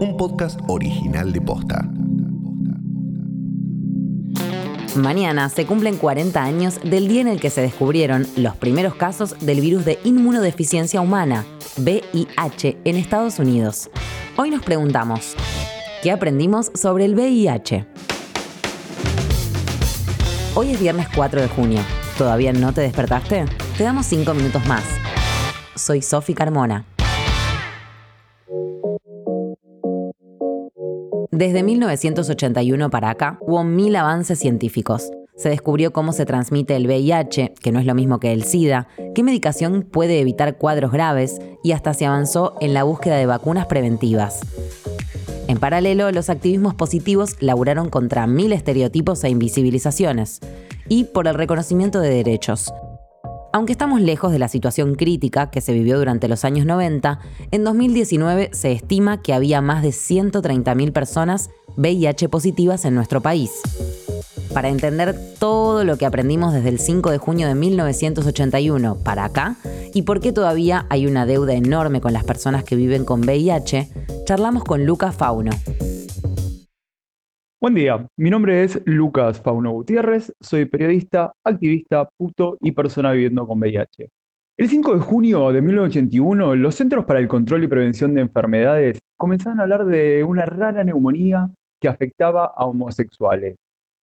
un podcast original de Posta. Mañana se cumplen 40 años del día en el que se descubrieron los primeros casos del virus de inmunodeficiencia humana, VIH, en Estados Unidos. Hoy nos preguntamos, ¿qué aprendimos sobre el VIH? Hoy es viernes 4 de junio. ¿Todavía no te despertaste? Te damos 5 minutos más. Soy Sofi Carmona. Desde 1981 para acá hubo mil avances científicos. Se descubrió cómo se transmite el VIH, que no es lo mismo que el SIDA, qué medicación puede evitar cuadros graves y hasta se avanzó en la búsqueda de vacunas preventivas. En paralelo, los activismos positivos laburaron contra mil estereotipos e invisibilizaciones y por el reconocimiento de derechos. Aunque estamos lejos de la situación crítica que se vivió durante los años 90, en 2019 se estima que había más de 130.000 personas VIH positivas en nuestro país. Para entender todo lo que aprendimos desde el 5 de junio de 1981 para acá y por qué todavía hay una deuda enorme con las personas que viven con VIH, charlamos con Lucas Fauno, Buen día, mi nombre es Lucas Fauno Gutiérrez, soy periodista, activista, puto y persona viviendo con VIH. El 5 de junio de 1981, los Centros para el Control y Prevención de Enfermedades comenzaron a hablar de una rara neumonía que afectaba a homosexuales.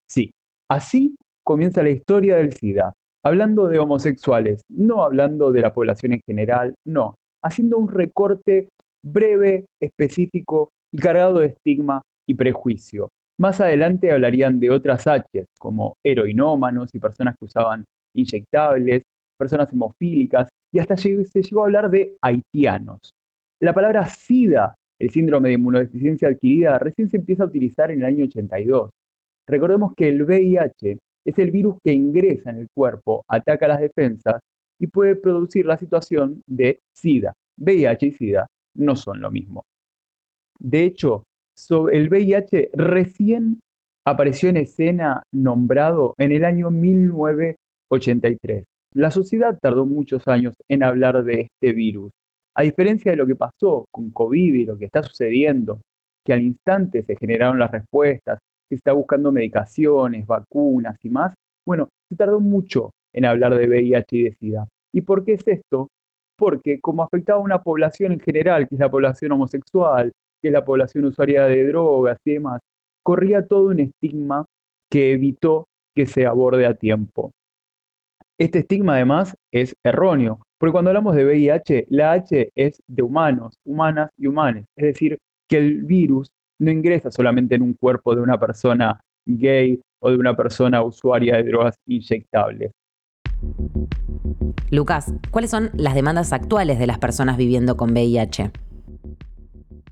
Sí, así comienza la historia del SIDA, hablando de homosexuales, no hablando de la población en general, no, haciendo un recorte breve, específico y cargado de estigma y prejuicio. Más adelante hablarían de otras H, como heroinómanos y personas que usaban inyectables, personas hemofílicas, y hasta se llegó a hablar de haitianos. La palabra SIDA, el síndrome de inmunodeficiencia adquirida, recién se empieza a utilizar en el año 82. Recordemos que el VIH es el virus que ingresa en el cuerpo, ataca las defensas y puede producir la situación de SIDA. VIH y SIDA no son lo mismo. De hecho, el VIH recién apareció en escena nombrado en el año 1983. La sociedad tardó muchos años en hablar de este virus. A diferencia de lo que pasó con COVID y lo que está sucediendo, que al instante se generaron las respuestas, se está buscando medicaciones, vacunas y más, bueno, se tardó mucho en hablar de VIH y de SIDA. ¿Y por qué es esto? Porque como afectaba a una población en general, que es la población homosexual, que la población usuaria de drogas y demás, corría todo un estigma que evitó que se aborde a tiempo. Este estigma además es erróneo, porque cuando hablamos de VIH, la H es de humanos, humanas y humanes, es decir, que el virus no ingresa solamente en un cuerpo de una persona gay o de una persona usuaria de drogas inyectables. Lucas, ¿cuáles son las demandas actuales de las personas viviendo con VIH?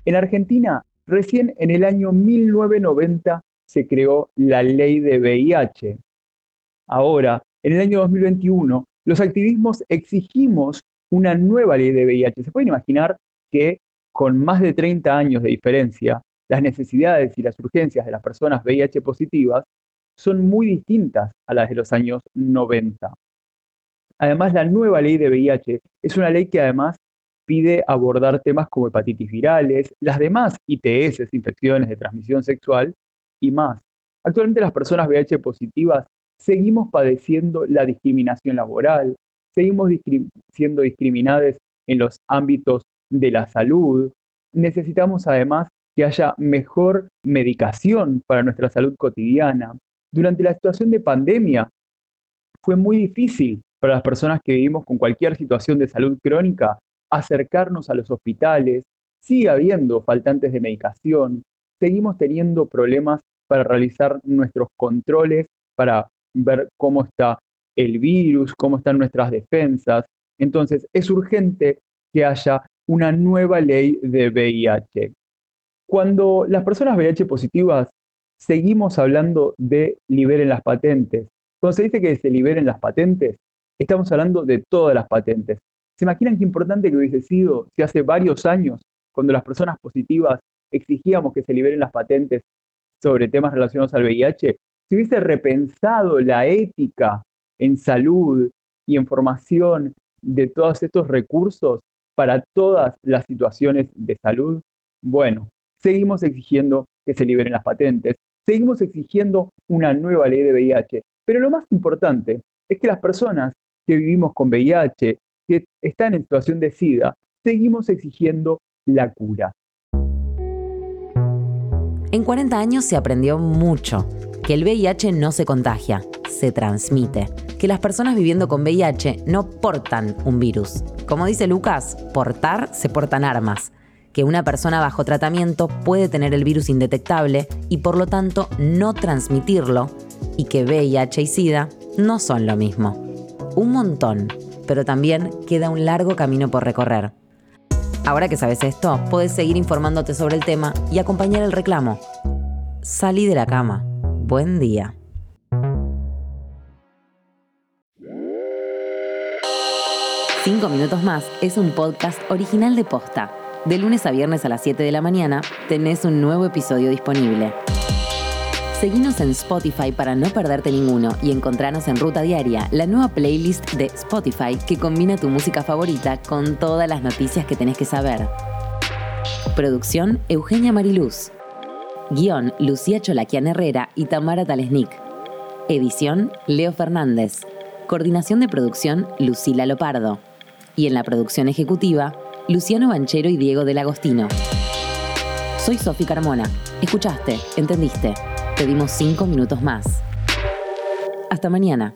En Argentina, recién en el año 1990 se creó la ley de VIH. Ahora, en el año 2021, los activismos exigimos una nueva ley de VIH. Se pueden imaginar que con más de 30 años de diferencia, las necesidades y las urgencias de las personas VIH positivas son muy distintas a las de los años 90. Además, la nueva ley de VIH es una ley que además pide abordar temas como hepatitis virales, las demás ITS, infecciones de transmisión sexual y más. Actualmente las personas VIH positivas seguimos padeciendo la discriminación laboral, seguimos siendo discriminadas en los ámbitos de la salud. Necesitamos además que haya mejor medicación para nuestra salud cotidiana. Durante la situación de pandemia fue muy difícil para las personas que vivimos con cualquier situación de salud crónica acercarnos a los hospitales, sigue habiendo faltantes de medicación, seguimos teniendo problemas para realizar nuestros controles, para ver cómo está el virus, cómo están nuestras defensas. Entonces, es urgente que haya una nueva ley de VIH. Cuando las personas VIH positivas seguimos hablando de liberen las patentes, cuando se dice que se liberen las patentes, estamos hablando de todas las patentes, ¿Se imaginan qué importante que hubiese sido si hace varios años, cuando las personas positivas exigíamos que se liberen las patentes sobre temas relacionados al VIH, si hubiese repensado la ética en salud y en formación de todos estos recursos para todas las situaciones de salud? Bueno, seguimos exigiendo que se liberen las patentes, seguimos exigiendo una nueva ley de VIH. Pero lo más importante es que las personas que vivimos con VIH, que están en situación de SIDA, seguimos exigiendo la cura. En 40 años se aprendió mucho, que el VIH no se contagia, se transmite, que las personas viviendo con VIH no portan un virus. Como dice Lucas, portar se portan armas, que una persona bajo tratamiento puede tener el virus indetectable y por lo tanto no transmitirlo, y que VIH y SIDA no son lo mismo. Un montón, pero también queda un largo camino por recorrer. Ahora que sabes esto, puedes seguir informándote sobre el tema y acompañar el reclamo. Salí de la cama. Buen día. Cinco minutos más es un podcast original de Posta. De lunes a viernes a las 7 de la mañana tenés un nuevo episodio disponible. Seguinos en Spotify para no perderte ninguno y encontrarnos en Ruta Diaria, la nueva playlist de Spotify que combina tu música favorita con todas las noticias que tenés que saber. Producción Eugenia Mariluz. Guión Lucía Cholaquian Herrera y Tamara Talesnik. Edición Leo Fernández. Coordinación de producción Lucila Lopardo. Y en la producción ejecutiva, Luciano Banchero y Diego del Agostino. Soy Sofi Carmona. Escuchaste, entendiste. Pedimos cinco minutos más. Hasta mañana.